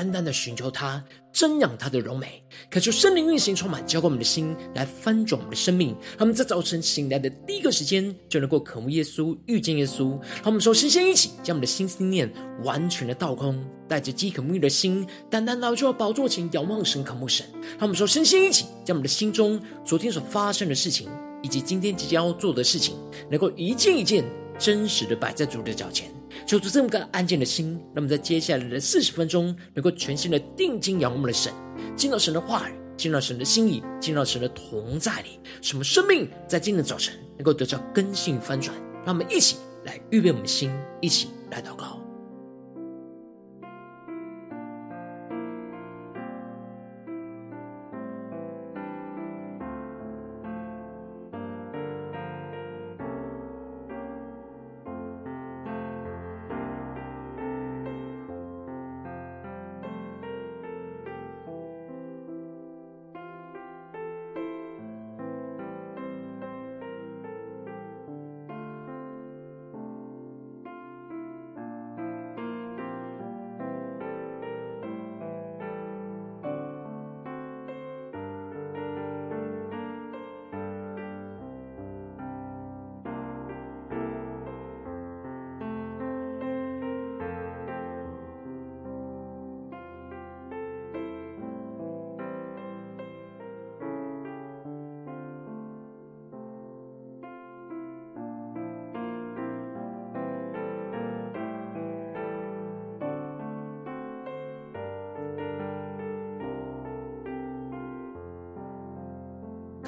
单单的寻求他，瞻仰他的荣美，渴求圣灵运行充满，浇灌我们的心，来翻转我们的生命。他们在早晨醒来的第一个时间，就能够渴慕耶稣、遇见耶稣。他们说先先一起将我们的心思念完全的倒空，带着饥渴沐浴的心，单单来到宝座前仰望神、渴慕神。他们说，身心一起，将我们的心中昨天所发生的事情，以及今天即将要做的事情，能够一件一件真实的摆在主的脚前，求主这么个安静的心，那么在接下来的四十分钟，能够全心的定睛仰望我们的神，进到神的话语，进到神的心意，进到神的同在里，什么生命在今天的早晨能够得到更新翻转。让我们一起来预备我们的心，一起来祷告。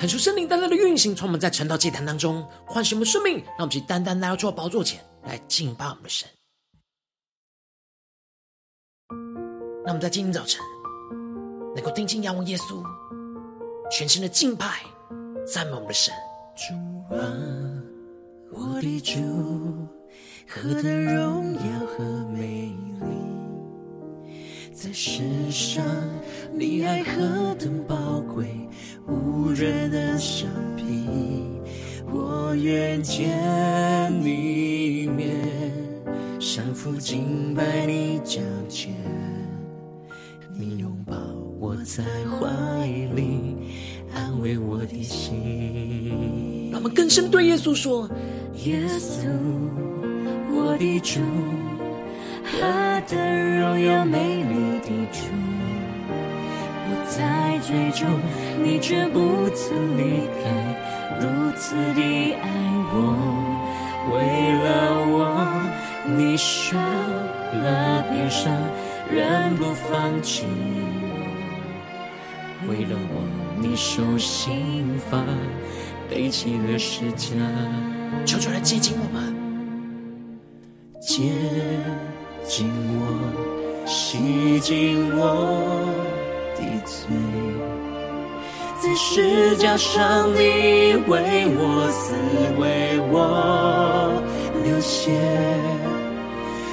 恳求圣灵单单的运行，从我们在晨祷祭坛当中唤醒我们生命，让我们去单单来到主的宝座前来敬拜我们的神。让我们在今天早晨能够定睛仰望耶稣，全心的敬拜赞美我们的神。主啊，我的主，何等荣耀和美丽，在世上你爱何等宝贵。无人能相比，我愿见你一面，降服敬拜你脚前，你拥抱我在怀里，安慰我的心。让我们更深对耶稣说：耶稣，我的主，何等荣耀美丽的主。在追逐，你却不曾离开，如此的爱我，为了我，你受了鞭伤，仍不放弃。我，为了我，你受刑罚，背起了十架，求主来接近我们，接紧我，洗净我的。罪，在十架上，你为我死，为我流血，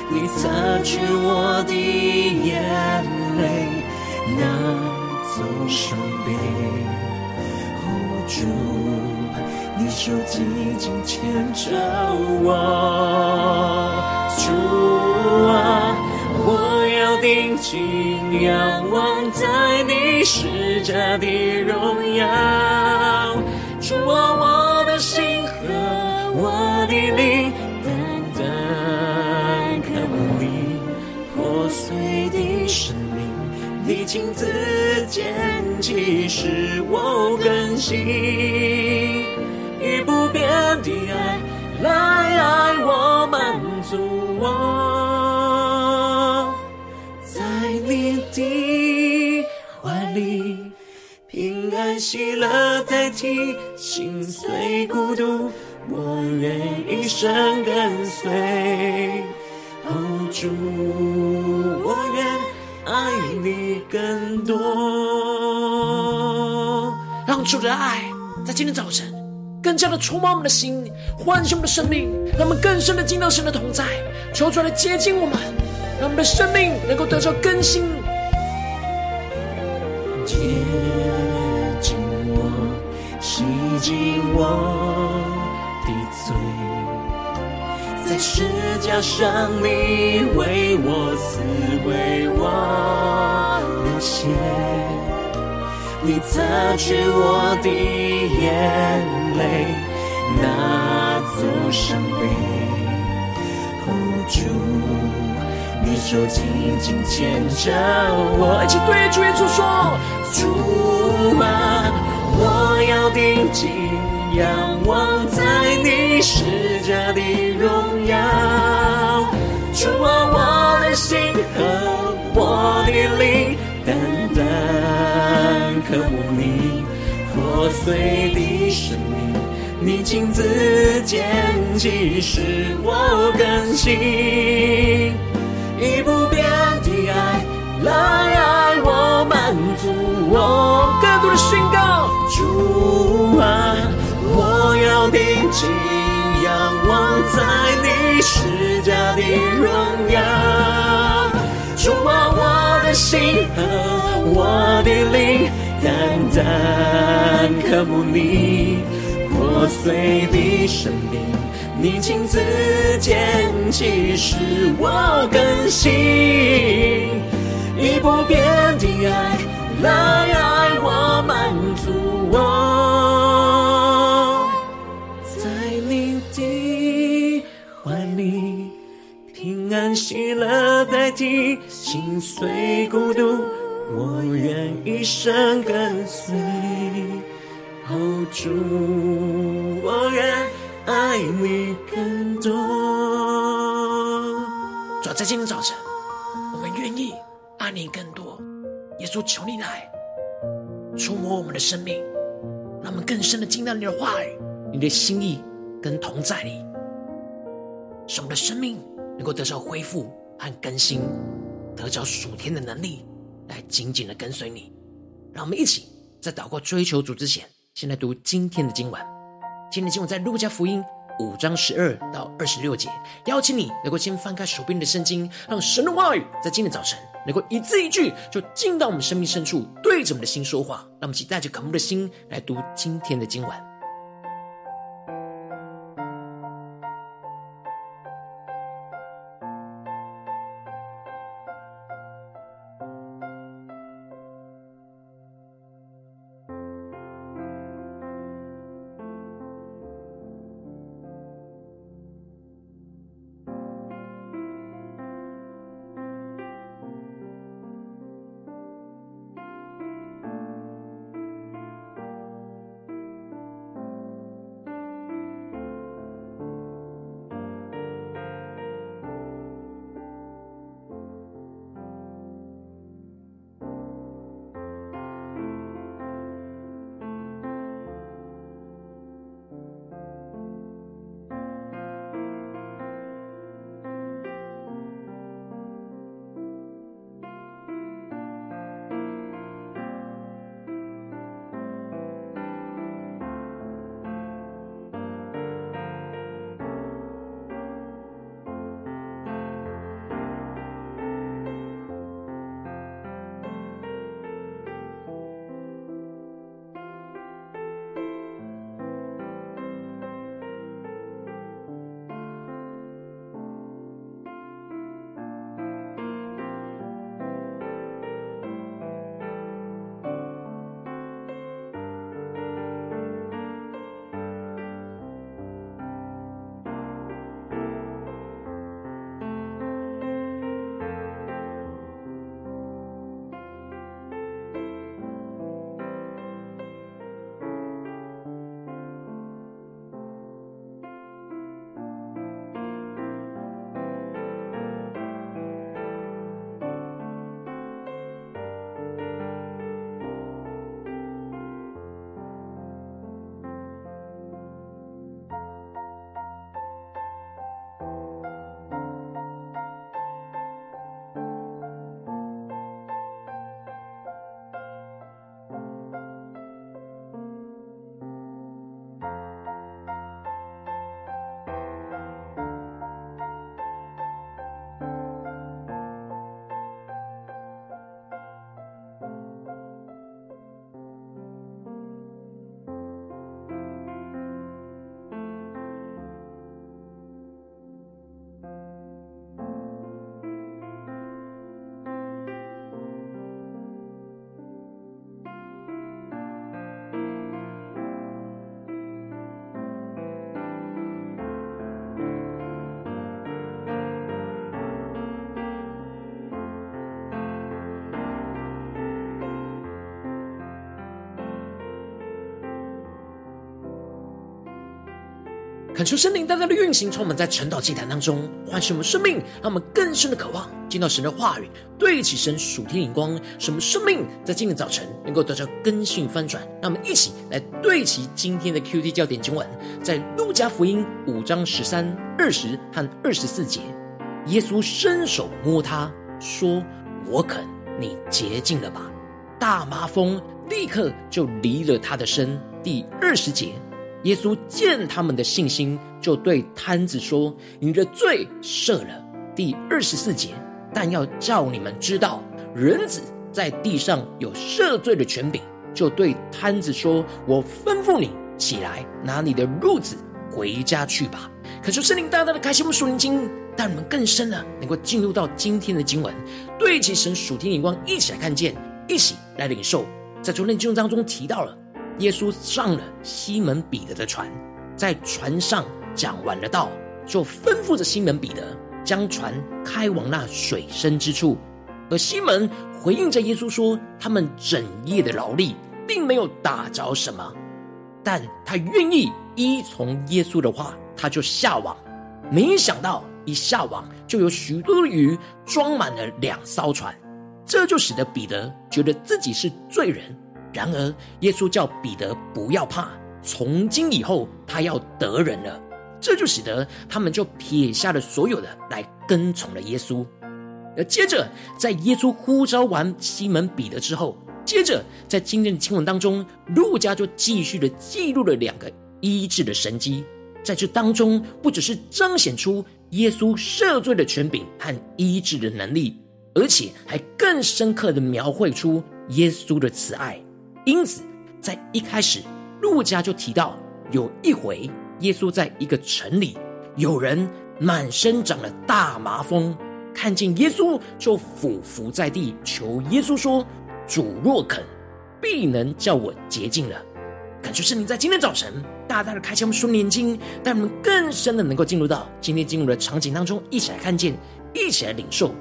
你擦去我的眼泪，拿走伤悲。哦，主，你手紧紧牵着我，主啊，我要定睛仰望在你。施加的荣耀，主啊，我的心和我的灵，单单渴慕你破碎的生命，你亲自牵起，使我更新，以不变的爱来爱我，满足我，喜乐代替心碎孤独，我愿一生跟随。哦，主，我愿爱你更多。让主的爱在今天早晨，更加的触摸我们的心，唤醒我们的生命，让我们更深的进到神的同在，求主来接近我们，让我们的生命能够得到更新。洗净我的罪，在十架上你为我死，为我流血。你擦去我的眼泪，那座伤悲。主，你手紧紧牵着我，一起对主耶稣说：主啊，我要定睛仰望在你十架的荣耀。主啊，我的心和我的灵单单。渴慕你破碎的生命，你亲自拣起，使我更新，以不变的爱来爱我，满足我。更多的宣告，主啊，我要定睛仰望在你施加的荣耀，主啊，我的心和我的灵。单单渴慕你破碎的生命，你亲自拣起，使我更新，以不变的爱来爱我，满足平安喜乐代替心碎孤独。我愿一生跟随，哦，主，我愿爱你更多。主，在今天早晨，我们愿意爱你更多。耶稣，求你来触摸我们的生命，让我们更深的听到你的话语、你的心意跟同在里，使我们的生命能够得到恢复和更新，得着属天的能力。来紧紧的跟随你，让我们一起在祷告追求主之前，先来读今天的经文。今天的经文在路加福音五章十二到二十六节。邀请你能够先翻开手边的圣经，让神的话语在今天早晨能够一字一句就进到我们生命深处，对着我们的心说话。让我们一起带着渴慕的心来读今天的经文。恳求圣灵大大的运行，充满在晨祷祭坛当中，唤醒我们生命，让我们更深的渴望见到神的话语，对齐神属天灵光，使我们生命在今天早晨能够得到更新翻转。让我们一起来对齐今天的 QT 焦点经文，在路加福音五章十三、二十和二十四节，耶稣伸手摸他说：“我肯，你洁净了吧。”大麻风立刻就离了他的身。第二十节。耶稣见他们的信心，就对瘫子说：“你的罪赦了。”第二十四节，但要叫你们知道，人子在地上有赦罪的权柄，就对瘫子说：“我吩咐你起来，拿你的褥子回家去吧。”可是圣灵大大的开启我们属灵经，让我们更深的能够进入到今天的经文，对齐神属天眼光，一起来看见，一起来领受。在昨天经文当中提到了。耶稣上了西门彼得的船，在船上讲完了道，就吩咐着西门彼得将船开往那水深之处。而西门回应着耶稣说：“他们整夜的劳力，并没有打着什么，但他愿意依从耶稣的话，他就下网。没想到一下网，就有许多的鱼装满了两艘船，这就使得彼得觉得自己是罪人。”然而，耶稣叫彼得不要怕，从今以后他要得人了。这就使得他们就撇下了所有的，来跟从了耶稣。而接着，在耶稣呼召完西门彼得之后，接着在今天的经文当中，路加就继续的记录了两个医治的神迹。在这当中，不只是彰显出耶稣赦罪的权柄和医治的能力，而且还更深刻的描绘出耶稣的慈爱。因此，在一开始，路加就提到有一回，耶稣在一个城里，有人满身长了大麻风，看见耶稣就俯伏在地，求耶稣说：“主若肯，必能叫我洁净了。”感谢圣灵在今天早晨大大的开启我们属灵眼睛，让我们更深的能够进入到今天经文的场景当中，一起来看见，一起来领受。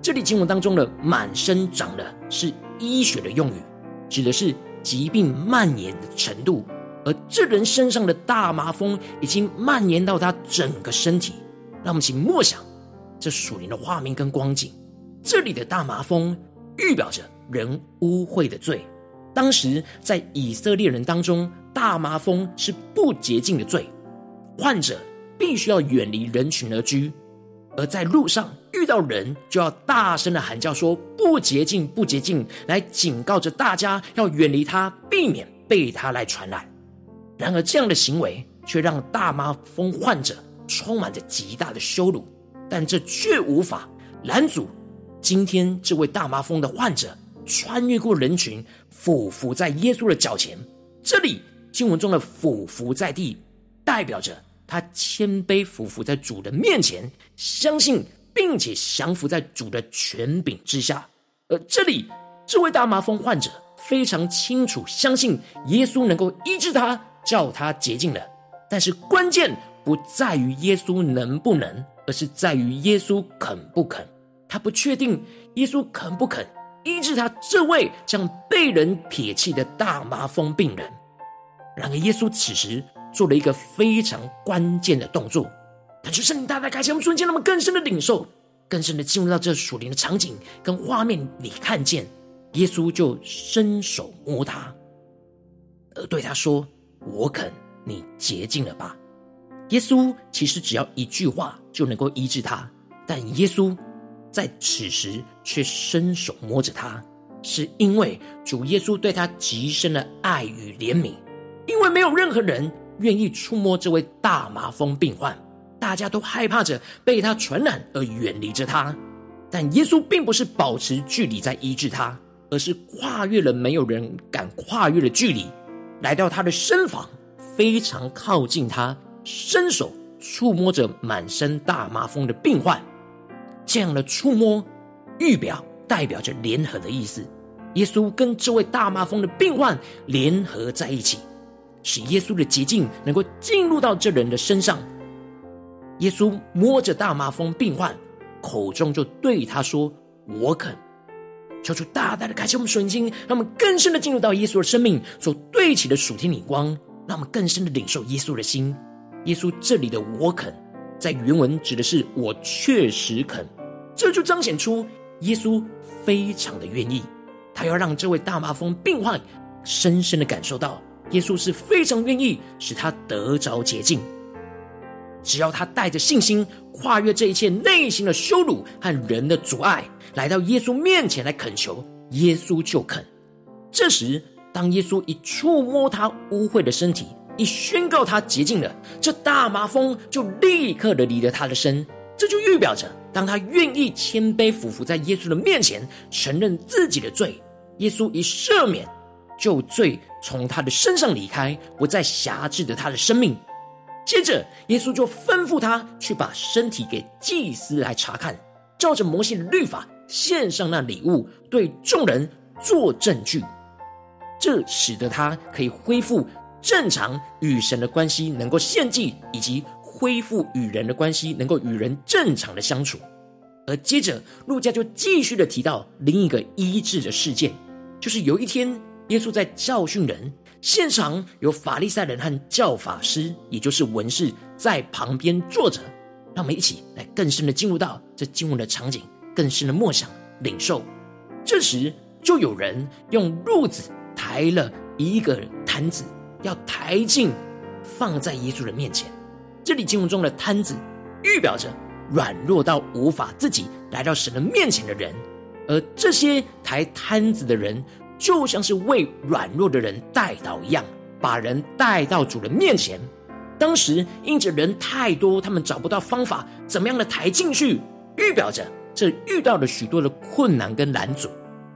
这里经文当中的满身长的是医学的用语，指的是。疾病蔓延的程度，而这人身上的大麻风已经蔓延到他整个身体。让我们请默想这属灵的画面跟光景。这里的大麻风预表着人污秽的罪。当时在以色列人当中，大麻风是不洁净的罪，患者必须要远离人群而居。而在路上遇到人，就要大声的喊叫说“不洁净，不洁净”，来警告着大家要远离他，避免被他来传染。然而，这样的行为却让大麻风患者充满着极大的羞辱，但这却无法拦阻今天这位大麻风的患者穿越过人群，俯伏在耶稣的脚前。这里经文中的“俯伏在地”，代表着。他谦卑俯伏在主的面前，相信并且降服在主的权柄之下。而这里这位大麻风患者非常清楚相信耶稣能够医治他，叫他洁净了。但是关键不在于耶稣能不能，而是在于耶稣肯不肯。他不确定耶稣肯不肯医治他这位将被人撇弃的大麻风病人。然而耶稣此时。做了一个非常关键的动作，但是圣灵大大开启我们瞬间，那么更深的领受，更深的进入到这属灵的场景跟画面里，看见耶稣就伸手摸他，而对他说：“我肯，你洁净了吧。”耶稣其实只要一句话就能够医治他，但耶稣在此时却伸手摸着他，是因为主耶稣对他极深的爱与怜悯，因为没有任何人。愿意触摸这位大麻风病患，大家都害怕着被他传染而远离着他。但耶稣并不是保持距离在医治他，而是跨越了没有人敢跨越的距离，来到他的身房，非常靠近他，伸手触摸着满身大麻风的病患。这样的触摸，预表代表着联合的意思。耶稣跟这位大麻风的病患联合在一起。使耶稣的洁净能够进入到这人的身上。耶稣摸着大麻风病患，口中就对他说：“我肯。”求主大大的开启我们属灵心，让我们更深的进入到耶稣的生命所对齐的属天灵光，让我们更深的领受耶稣的心。耶稣这里的“我肯”在原文指的是“我确实肯”，这就彰显出耶稣非常的愿意，他要让这位大麻风病患深深的感受到，耶稣是非常愿意使他得着洁净。只要他带着信心，跨越这一切内心的羞辱和人的阻碍，来到耶稣面前来恳求，耶稣就肯。这时，当耶稣一触摸他污秽的身体，一宣告他洁净了，这大麻风就立刻的离了他的身。这就预表着，当他愿意谦卑俯伏在耶稣的面前，承认自己的罪，耶稣一赦免，就罪从他的身上离开，不再辖制着他的生命。接着，耶稣就吩咐他去把身体给祭司来查看，照着摩西的律法献上那礼物，对众人做证据。这使得他可以恢复正常与神的关系，能够献祭，以及恢复与人的关系，能够与人正常的相处。而接着，路加就继续的提到另一个医治的事件，就是有一天，耶稣在教训人。现场有法利赛人和教法师，也就是文士，在旁边坐着。让我们一起来更深的进入到这经文的场景，更深的默想领受。这时，就有人用褥子抬了一个摊子，要抬进放在耶稣的面前。这里经文中的摊子，预表着软弱到无法自己来到神的面前的人，而这些抬摊子的人。就像是为软弱的人代祷一样，把人带到主的面前。当时因着人太多，他们找不到方法，怎么样的抬进去，预表着这遇到了许多的困难跟拦阻。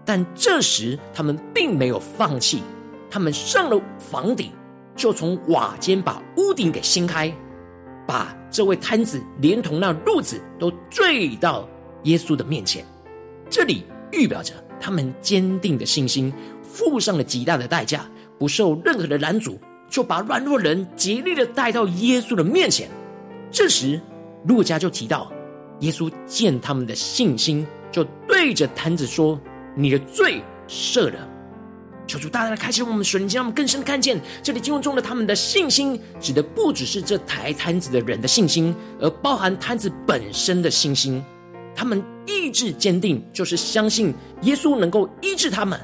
但这时他们并没有放弃，他们上了房顶，就从瓦间把屋顶给掀开，把这位瘫子连同那褥子都坠到耶稣的面前。这里预表着。他们坚定的信心，付上了极大的代价，不受任何的拦阻，就把软弱人竭力的带到耶稣的面前。这时，路加就提到，耶稣见他们的信心，就对着摊子说：“你的罪赦了。”求主大大的开启我们属灵，让我们更深的看见，这里经文中的他们的信心，指的不只是这抬摊子的人的信心，而包含摊子本身的信心。他们意志坚定，就是相信耶稣能够医治他们，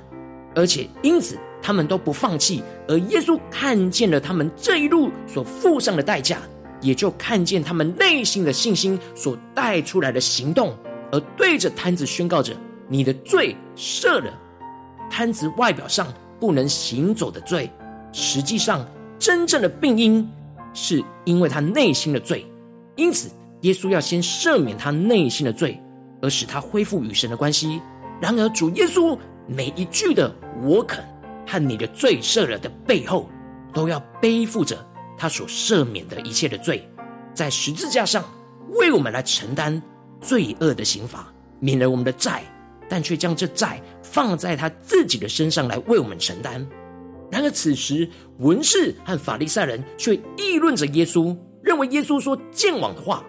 而且因此他们都不放弃。而耶稣看见了他们这一路所付上的代价，也就看见他们内心的信心所带出来的行动，而对着瘫子宣告着：“你的罪赦了。”瘫子外表上不能行走的罪，实际上真正的病因是因为他内心的罪，因此耶稣要先赦免他内心的罪。而使他恢复与神的关系。然而，主耶稣每一句的“我肯”和你的罪赦了的背后，都要背负着他所赦免的一切的罪，在十字架上为我们来承担罪恶的刑罚，免了我们的债，但却将这债放在他自己的身上来为我们承担。然而，此时文士和法利赛人却议论着耶稣，认为耶稣说僭妄的话。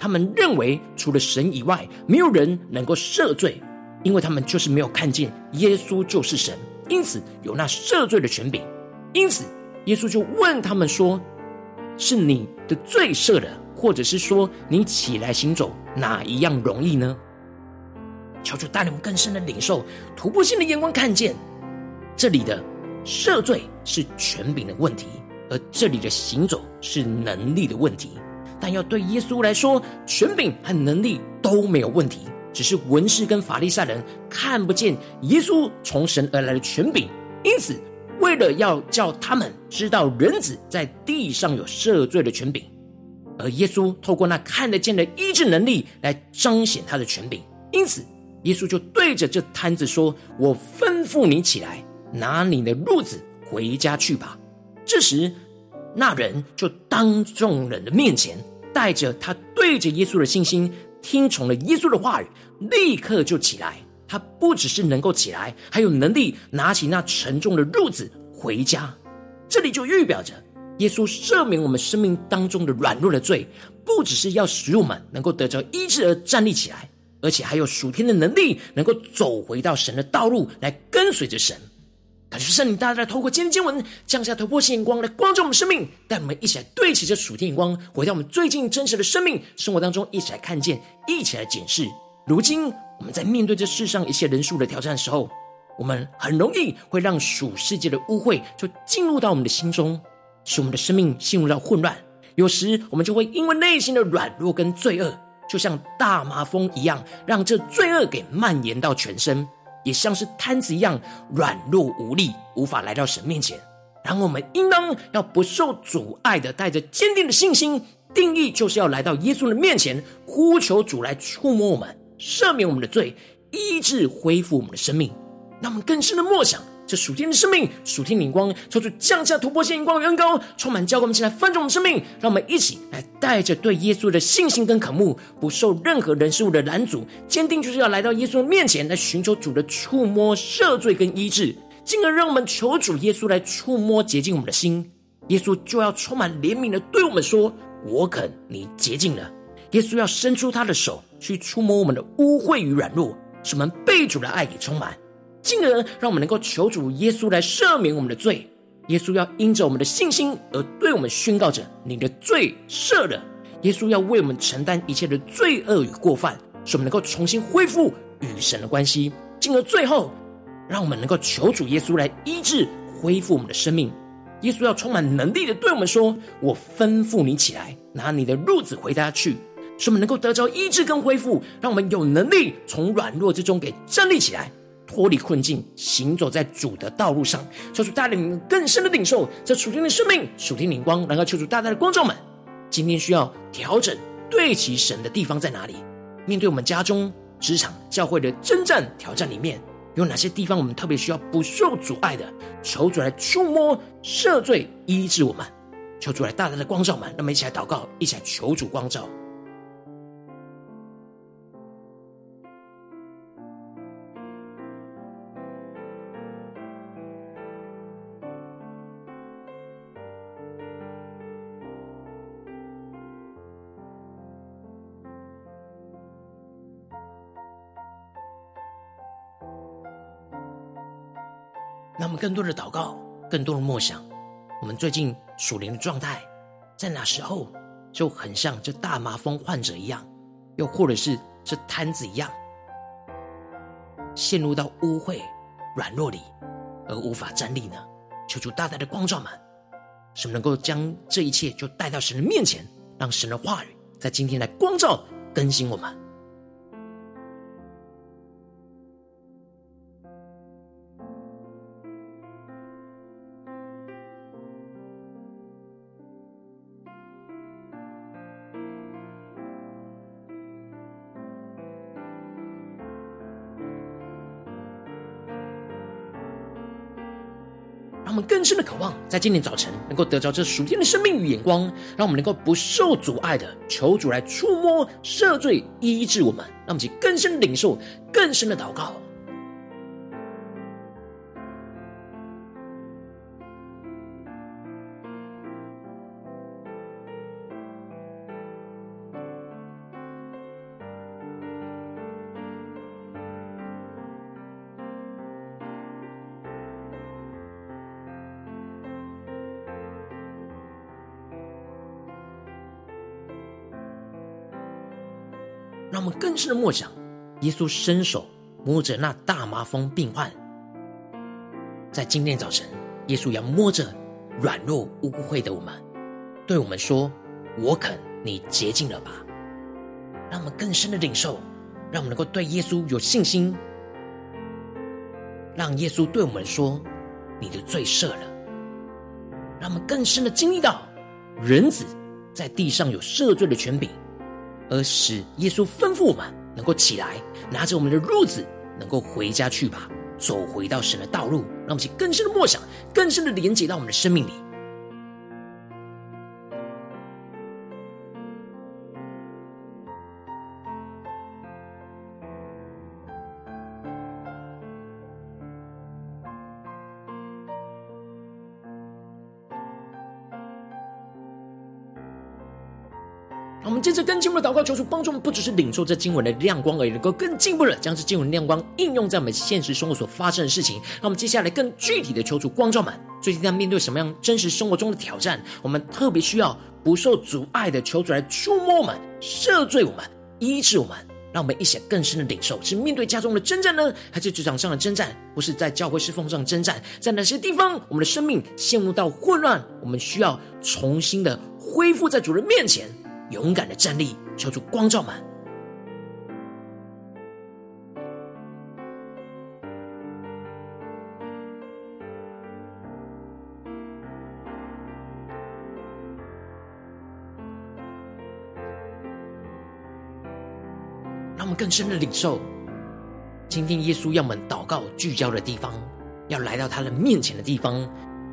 他们认为除了神以外，没有人能够赦罪，因为他们就是没有看见耶稣就是神，因此有那赦罪的权柄。因此，耶稣就问他们说：“是你的罪赦了，或者是说你起来行走，哪一样容易呢？”求主带领我们更深的领受，突破性的眼光，看见这里的赦罪是权柄的问题，而这里的行走是能力的问题。但要对耶稣来说，权柄和能力都没有问题，只是文士跟法利赛人看不见耶稣从神而来的权柄，因此为了要叫他们知道人子在地上有赦罪的权柄，而耶稣透过那看得见的医治能力来彰显他的权柄，因此耶稣就对着这摊子说：“我吩咐你起来，拿你的褥子回家去吧。”这时，那人就当众人的面前。带着他对着耶稣的信心，听从了耶稣的话语，立刻就起来。他不只是能够起来，还有能力拿起那沉重的褥子回家。这里就预表着耶稣赦免我们生命当中的软弱的罪，不只是要使我们能够得着医治而站立起来，而且还有属天的能力，能够走回到神的道路来跟随着神。感谢圣灵大大透过今天经文降下突破性眼光来光照我们生命，带我们一起来对齐这属天眼光，回到我们最近真实的生命生活当中，一起来看见，一起来检视。如今我们在面对这世上一切人数的挑战的时候，我们很容易会让属世界的污秽就进入到我们的心中，使我们的生命陷入到混乱。有时我们就会因为内心的软弱跟罪恶，就像大麻风一样，让这罪恶给蔓延到全身，也像是瘫子一样软弱无力，无法来到神面前。然后我们应当要不受阻碍的，带着坚定的信心，定义就是要来到耶稣的面前，呼求主来触摸我们，赦免我们的罪，医治恢复我们的生命。让我们更深的默想。这属天的生命，属天灵光，抽出降下突破性眼光的恩膏，充满教灌我们起来翻转我们生命，让我们一起来带着对耶稣的信心跟渴慕，不受任何人事物的拦阻，坚定就是要来到耶稣面前来寻求主的触摸、赦罪跟医治，进而让我们求主耶稣来触摸洁净我们的心，耶稣就要充满怜悯的对我们说：“我肯你洁净了。”耶稣要伸出他的手去触摸我们的污秽与软弱，使我们被主的爱给充满。进而让我们能够求主耶稣来赦免我们的罪。耶稣要因着我们的信心而对我们宣告着：“你的罪赦了。”耶稣要为我们承担一切的罪恶与过犯，使我们能够重新恢复与神的关系。进而最后，让我们能够求主耶稣来医治、恢复我们的生命。耶稣要充满能力的对我们说：“我吩咐你起来，拿你的褥子回家去。”使我们能够得着医治跟恢复，让我们有能力从软弱之中给站立起来。脱离困境，行走在主的道路上，求主带领你们更深的领受这属天的生命、属天灵光，然后求主大大的光照们。今天需要调整、对齐神的地方在哪里？面对我们家中、职场、教会的征战挑战里面，有哪些地方我们特别需要不受阻碍的？求主来触摸、赦罪、医治我们。求主来大大的光照们。那么一起来祷告，一起来求主光照。更多的祷告，更多的默想，我们最近属灵的状态，在哪时候就很像这大麻风患者一样，又或者是这瘫子一样，陷入到污秽、软弱里而无法站立呢？求主大大的光照们，使我们能够将这一切就带到神的面前，让神的话语在今天来光照、更新我们。更深的渴望，在今天早晨能够得着这属天的生命与眼光，让我们能够不受阻碍的求主来触摸、赦罪、医治我们，让我们去更深领受、更深的祷告。让我们更深的默想，耶稣伸手摸着那大麻风病患，在今天早晨，耶稣要摸着软弱污秽的我们，对我们说：“我肯，你洁净了吧。”让我们更深的领受，让我们能够对耶稣有信心，让耶稣对我们说：“你的罪赦了。”让我们更深的经历到，人子在地上有赦罪的权柄。而使耶稣吩咐我们能够起来，拿着我们的褥子，能够回家去吧，走回到神的道路，让我们去更深的默想，更深的连接到我们的生命里。接着更进一步的祷告，求主帮助我们，不只是领受这经文的亮光而已，能够更进一步的将这经文亮光应用在我们现实生活所发生的事情。那我们接下来更具体的求主光照们，最近在面对什么样真实生活中的挑战？我们特别需要不受阻碍的求主来触摸我们、赦罪我们、医治我们。让我们一起更深的领受，是面对家中的征战呢，还是职场上的征战？不是在教会侍奉上征战，在哪些地方我们的生命陷入到混乱？我们需要重新的恢复在主人面前。勇敢的站立，求主光照们。让我们更深的领受，今天耶稣要我们祷告聚焦的地方，要来到他的面前的地方。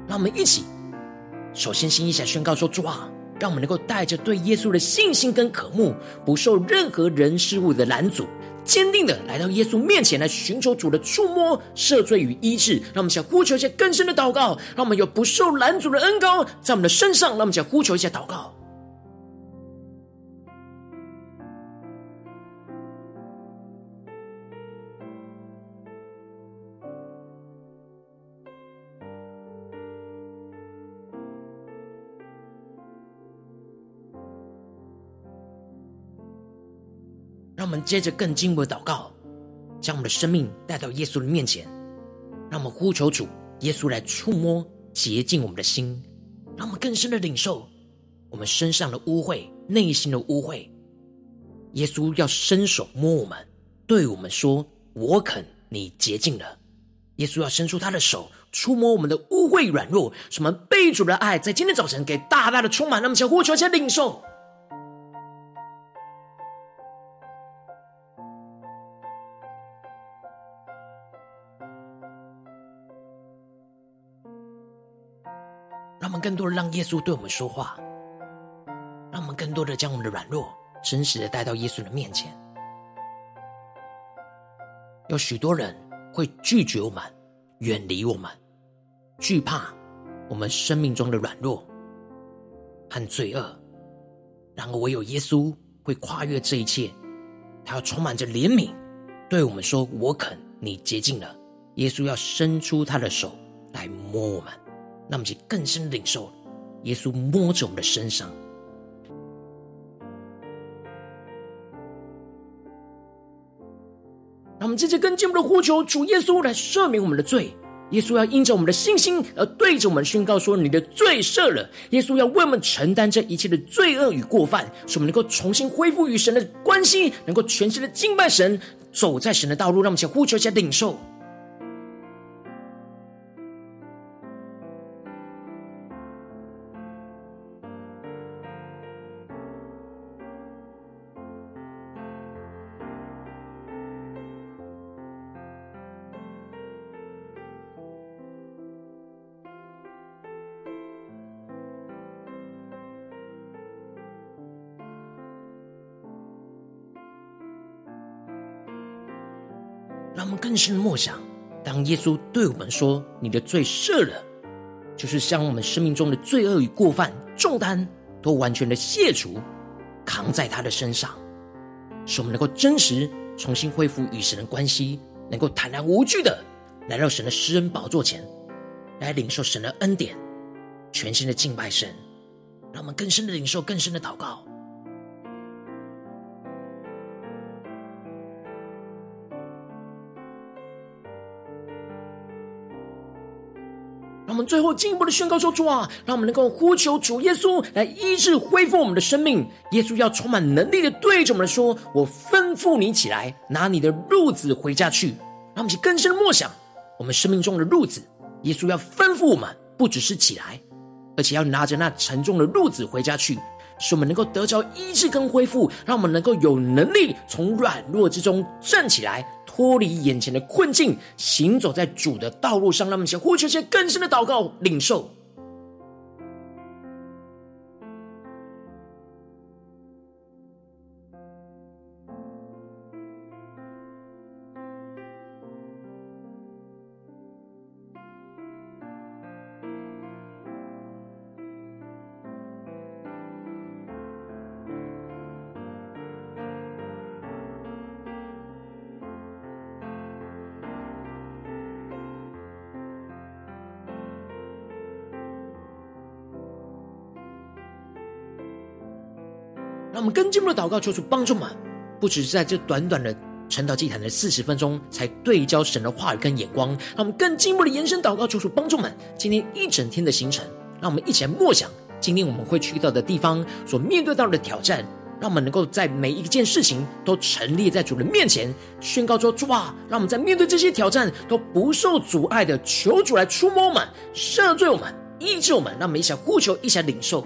让我们一起，首先先一起来宣告说：主啊。让我们能够带着对耶稣的信心跟渴慕，不受任何人事物的拦阻，坚定的来到耶稣面前来寻求主的触摸、赦罪与医治。让我们想呼求一些更深的祷告，让我们有不受拦阻的恩高在我们的身上。让我们想呼求一下祷告。接着更进一步的祷告，将我们的生命带到耶稣的面前，让我们呼求主耶稣来触摸洁净我们的心，让我们更深的领受我们身上的污秽、内心的污秽。耶稣要伸手摸我们，对我们说：“我肯，你洁净了。”耶稣要伸出他的手触摸我们的污秽软弱，什么被主的爱在今天早晨给大大的充满。那么，请呼求一下领受。让我们更多的让耶稣对我们说话，让我们更多的将我们的软弱真实的带到耶稣的面前。有许多人会拒绝我们，远离我们，惧怕我们生命中的软弱和罪恶。然而，唯有耶稣会跨越这一切，他要充满着怜悯，对我们说：“我肯，你洁净了。”耶稣要伸出他的手来摸我们。那么，就更深领受耶稣摸着我们的身上。让我们接着更进一步的呼求主耶稣来赦免我们的罪。耶稣要因着我们的信心而对着我们宣告说：“你的罪赦了。”耶稣要为我们承担这一切的罪恶与过犯，使我们能够重新恢复与神的关系，能够全新的敬拜神，走在神的道路。让我们先呼求一下领受。让我们更深的默想，当耶稣对我们说：“你的罪赦了”，就是将我们生命中的罪恶与过犯重担都完全的卸除，扛在他的身上，使我们能够真实重新恢复与神的关系，能够坦然无惧的来到神的施恩宝座前，来领受神的恩典，全新的敬拜神，让我们更深的领受，更深的祷告。我们最后进一步的宣告说：“主啊，让我们能够呼求主耶稣来医治、恢复我们的生命。耶稣要充满能力的对着我们说：‘我吩咐你起来，拿你的褥子回家去。’让我们去更深的默想我们生命中的褥子。耶稣要吩咐我们，不只是起来，而且要拿着那沉重的褥子回家去，使我们能够得着医治跟恢复，让我们能够有能力从软弱之中站起来。”脱离眼前的困境，行走在主的道路上，让我们先呼求一些更深的祷告，领受。让我们更进一步的祷告，求主帮助们，不只是在这短短的晨祷祭坛的四十分钟，才对焦神的话语跟眼光，让我们更进一步的延伸祷告，求主帮助们，今天一整天的行程，让我们一起来默想今天我们会去到的地方所面对到的挑战。让我们能够在每一件事情都陈列在主的面前，宣告说：“主啊，让我们在面对这些挑战都不受阻碍的，求主来触摸我们、赦罪我们、医治我们。”让我们一起来呼求，一起来领受。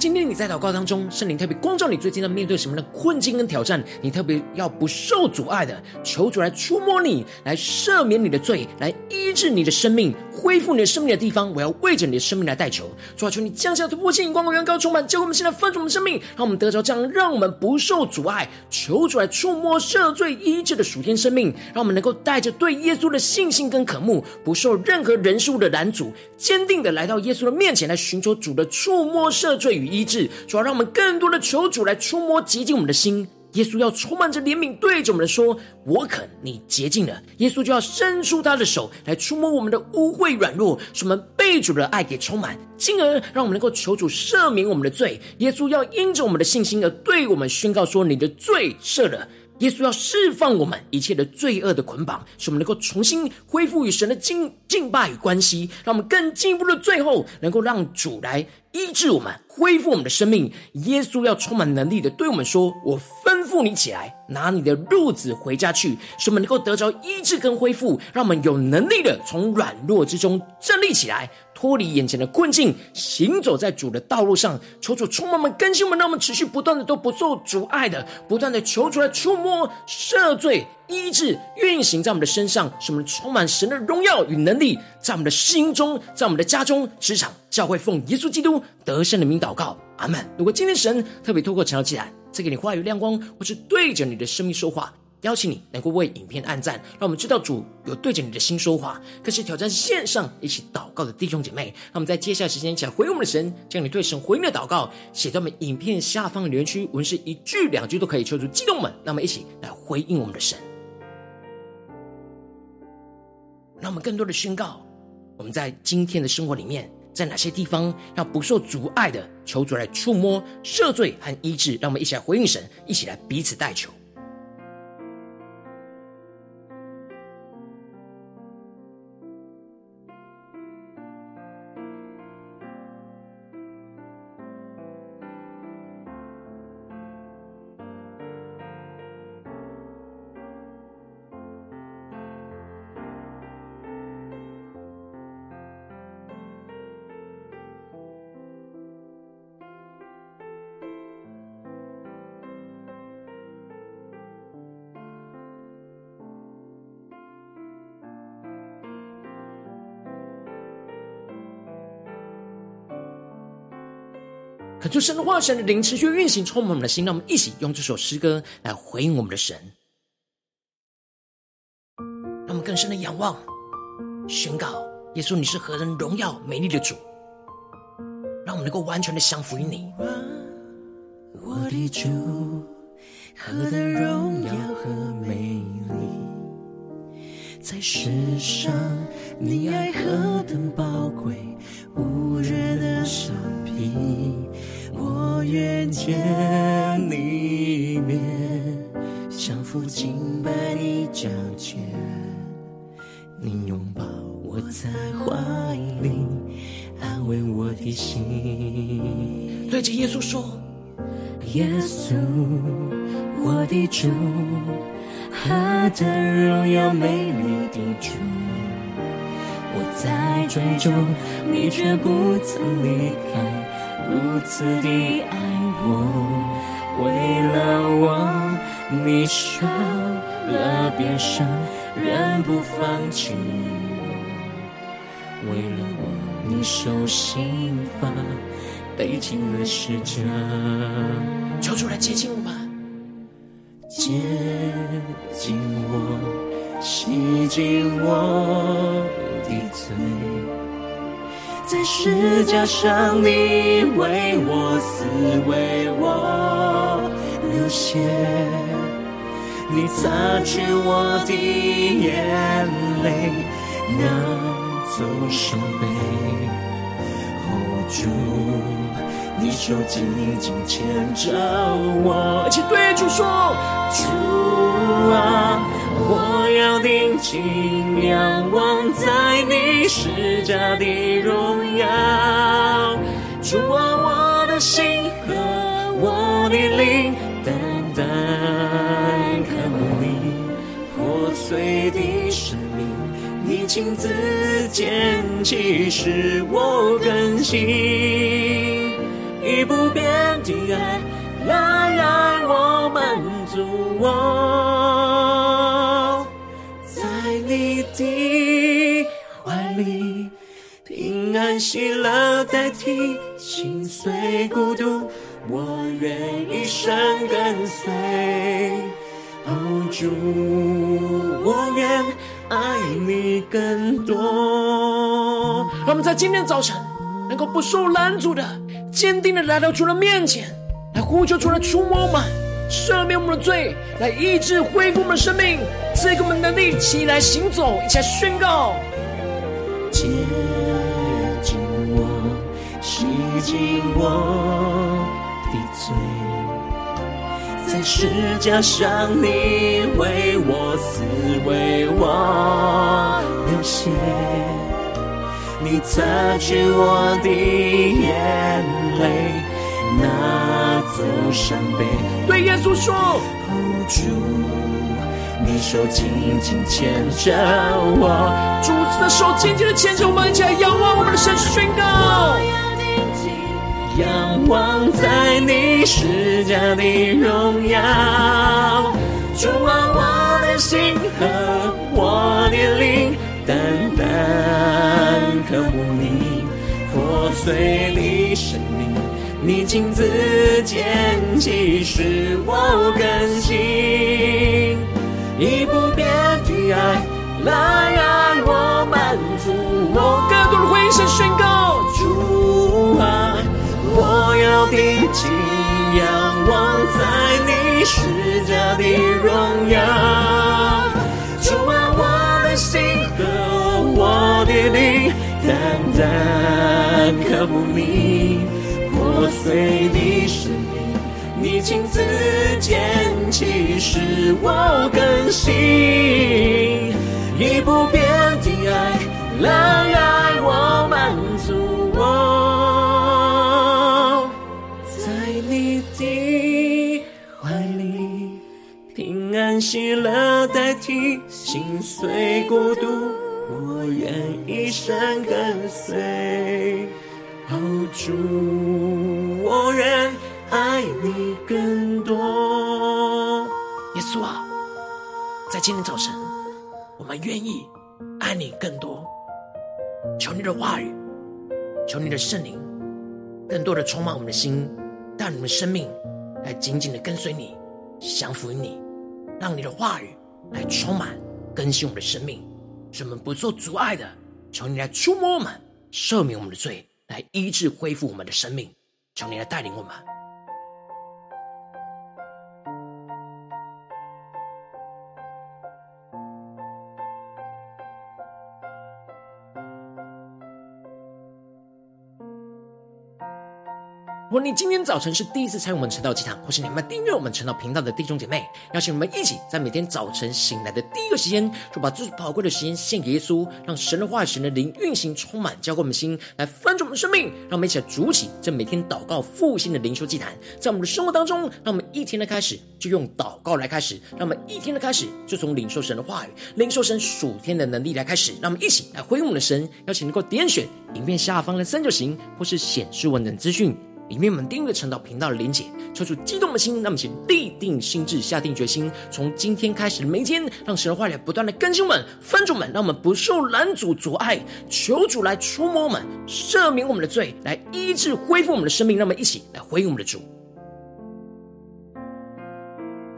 今天你在祷告当中，圣灵特别光照你，最近在面对什么样的困境跟挑战？你特别要不受阻碍的，求主来触摸你，来赦免你的罪，来医治你的生命，恢复你的生命的地方。我要为着你的生命来代求，主啊，求你降下突破性、光光、远高充满，叫我们现在分足我们生命，让我们得着这样，让我们不受阻碍，求主来触摸、赦罪、医治的属天生命，让我们能够带着对耶稣的信心跟渴慕，不受任何人事物的拦阻，坚定的来到耶稣的面前，来寻求主的触摸、赦罪。与医治，主要让我们更多的求主来触摸洁净我们的心。耶稣要充满着怜悯，对着我们说：“我肯，你洁净了。”耶稣就要伸出他的手来触摸我们的污秽软弱，使我们被主的爱给充满，进而让我们能够求主赦免我们的罪。耶稣要因着我们的信心而对我们宣告说：“你的罪赦了。”耶稣要释放我们一切的罪恶的捆绑，使我们能够重新恢复与神的敬敬拜与关系，让我们更进一步的最后能够让主来医治我们，恢复我们的生命。耶稣要充满能力的对我们说：“我吩咐你起来，拿你的褥子回家去。”使我们能够得着医治跟恢复，让我们有能力的从软弱之中站立起来。脱离眼前的困境，行走在主的道路上，求主充满我们、更新我们，让我们持续不断的都不受阻碍的，不断的求主来触摸、赦罪、医治，运行在我们的身上，使我们充满神的荣耀与能力，在我们的心中，在我们的家中、职场、教会，奉耶稣基督得胜的名祷告，阿门。如果今天神特别透过晨祷祭坛，赐给你话语亮光，或是对着你的生命说话。邀请你能够为影片按赞，让我们知道主有对着你的心说话。可是挑战线上一起祷告的弟兄姐妹，让我们在接下来时间一起来回应我们的神，将你对神回应的祷告写在我们影片下方的留言区，无论是一句两句都可以，求主激动们。让我们一起来回应我们的神，让我们更多的宣告，我们在今天的生活里面，在哪些地方要不受阻碍的，求主来触摸、赦罪和医治。让我们一起来回应神，一起来彼此代求。恳求神的化、神的灵持续运行，充满我们的心。让我们一起用这首诗歌来回应我们的神，让我们更深的仰望、宣告：耶稣，你是何等荣耀、美丽的主。让我们能够完全的降服于你。我的主，何等荣耀和美丽。在世上，你爱何等宝贵，无人的相比。我愿见你一面，降服敬拜你掌权，你拥抱我在怀里，安慰我的心。对着耶稣说：耶稣，我的主。何等荣耀美丽的主，我在追逐，你却不曾离开，如此的爱我，为了我，你受了鞭伤，仍不放弃我，为了我，你受刑罚，背尽了十字架，求主来接近我吧。接近我，洗净我的罪，在十架上你为我死，为我流血，你擦去我的眼泪，拿走伤悲，hold 住。你手紧紧牵着我，一起对主说：主啊，我要定睛仰望在你施加的荣耀。主啊，我的心和我的灵单单渴慕你破碎的生命，你亲自捡起，使我更新。以不变的爱来爱我，满足我，喜乐代替心碎孤独，我愿一生跟随。哦，主，我愿爱你更多。让我们在今天早晨能够不受拦阻的。坚定的来到主的面前，来呼求主来触摸我们，赦免我们的罪，来医治恢复我们的生命，赐给我们能力起来行走，一起来宣告。洗净我的罪，在十架上你为我死，为我流血。你擦去我的眼泪，拿走伤悲。对耶稣说：“主，你手紧紧牵着我，主的手紧紧的牵着我们，一起来仰望我们的神，宣告。仰望在你施加的荣耀，主啊，我的心和我的灵。”单单渴慕你破碎的生命，你亲自捡起，使我更新，以不变的爱来爱我，满足我。更多的回应声宣告：主啊，我要定睛仰望在你十架的荣耀。主啊，我的心和我的灵，单单渴慕你破碎的生命，你亲自捡起，使我更新，一步变今天早晨，我们愿意爱你更多。求你的话语，求你的圣灵更多的充满我们的心，带我们的生命来紧紧的跟随你，降服于你，让你的话语来充满更新我们的生命，使我们不受阻碍的，求你来触摸我们，赦免我们的罪，来医治恢复我们的生命，求你来带领我们。如果你今天早晨是第一次参与我们晨祷祭坛，或是你们订阅我们晨祷频道的弟兄姐妹，邀请我们一起在每天早晨醒来的第一个时间，就把最宝贵的时间献给耶稣，让神的话语、神的灵运行充满，浇灌我们心，来翻转我们的生命。让我们一起来筑起这每天祷告复兴的灵修祭坛，在我们的生活当中，让我们一天的开始就用祷告来开始，让我们一天的开始就从领受神的话语、领受神属天的能力来开始。让我们一起来回应我们的神，邀请能够点选影片下方的三角形，或是显示文本资讯。里面我们订阅陈祷频道的连接，抽出激动的心，那么请立定心智，下定决心，从今天开始的每一天，让神的话语不断的更新我们、分主们，让我们不受拦阻阻碍，求主来触摸我们，赦免我们的罪，来医治恢复我们的生命，让我们一起来回应我们的主。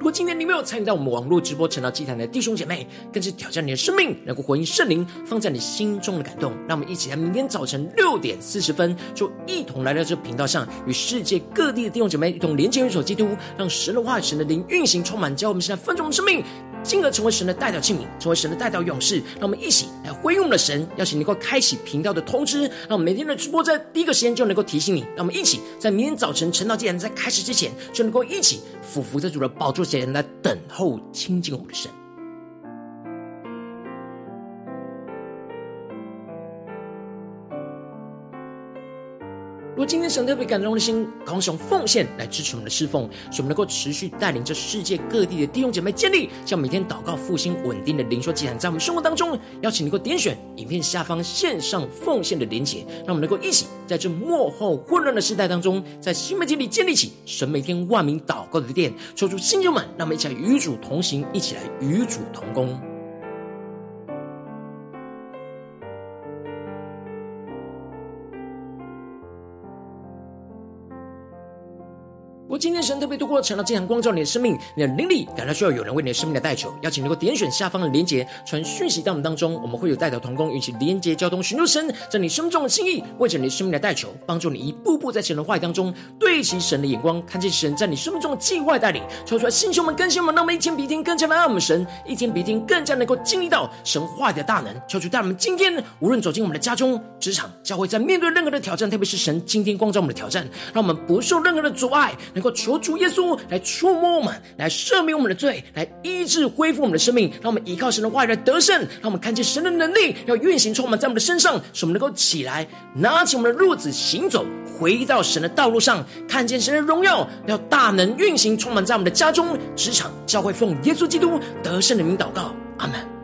如果今天你没有参与到我们网络直播晨祷祭坛的弟兄姐妹，更是挑战你的生命，能够回应圣灵放在你心中的感动。让我们一起在明天早晨六点四十分，就一同来到这频道上，与世界各地的弟兄姐妹一同连接、元首基督，让神的话语、神的灵运行充满，教我们现在分众的生命。进而成为神的代表器皿，成为神的代表勇士。让我们一起来回应我们的神，邀请能够开启频道的通知，让我们每天的直播在第一个时间就能够提醒你。让我们一起在明天早晨晨祷祭坛在开始之前，就能够一起俯伏在主的宝座前来等候亲近我们的神。如果今天神特别感动的心，高雄奉献来支持我们的侍奉，使我们能够持续带领着世界各地的弟兄姐妹建立，像每天祷告复兴稳定的灵修祭坛，在我们生活当中，邀请你能够点选影片下方线上奉献的连结，让我们能够一起在这幕后混乱的时代当中，在新媒体里建立起神每天万名祷告的殿，抽出新旧们，让我们一起来与主同行，一起来与主同工。神特别透过晨祷祭坛光照你的生命，你的灵力感到需要有人为你的生命的代求，邀请能够点选下方的连结，传讯息到我们当中，我们会有代祷同工，与其连结交通，寻求神在你生命中的心意，为着你生命的代求，帮助你一步步在神的话语当中对齐神的眼光，看见神在你生命中的计划带领，抽出来弟兄们更新我们，让我们一天比一天更加的爱我们神，一天比一天更加能够经历到神话的大能，求主带我们今天无论走进我们的家中、职场、教会，在面对任何的挑战，特别是神今天光照我们的挑战，让我们不受任何的阻碍。能够求主耶稣来触摸我们，来赦免我们的罪，来医治恢复我们的生命。让我们依靠神的话语来得胜，让我们看见神的能力要运行充满在我们的身上，使我们能够起来，拿起我们的褥子行走，回到神的道路上，看见神的荣耀要大能运行充满在我们的家中、职场、教会，奉耶稣基督得胜的名祷告，阿门。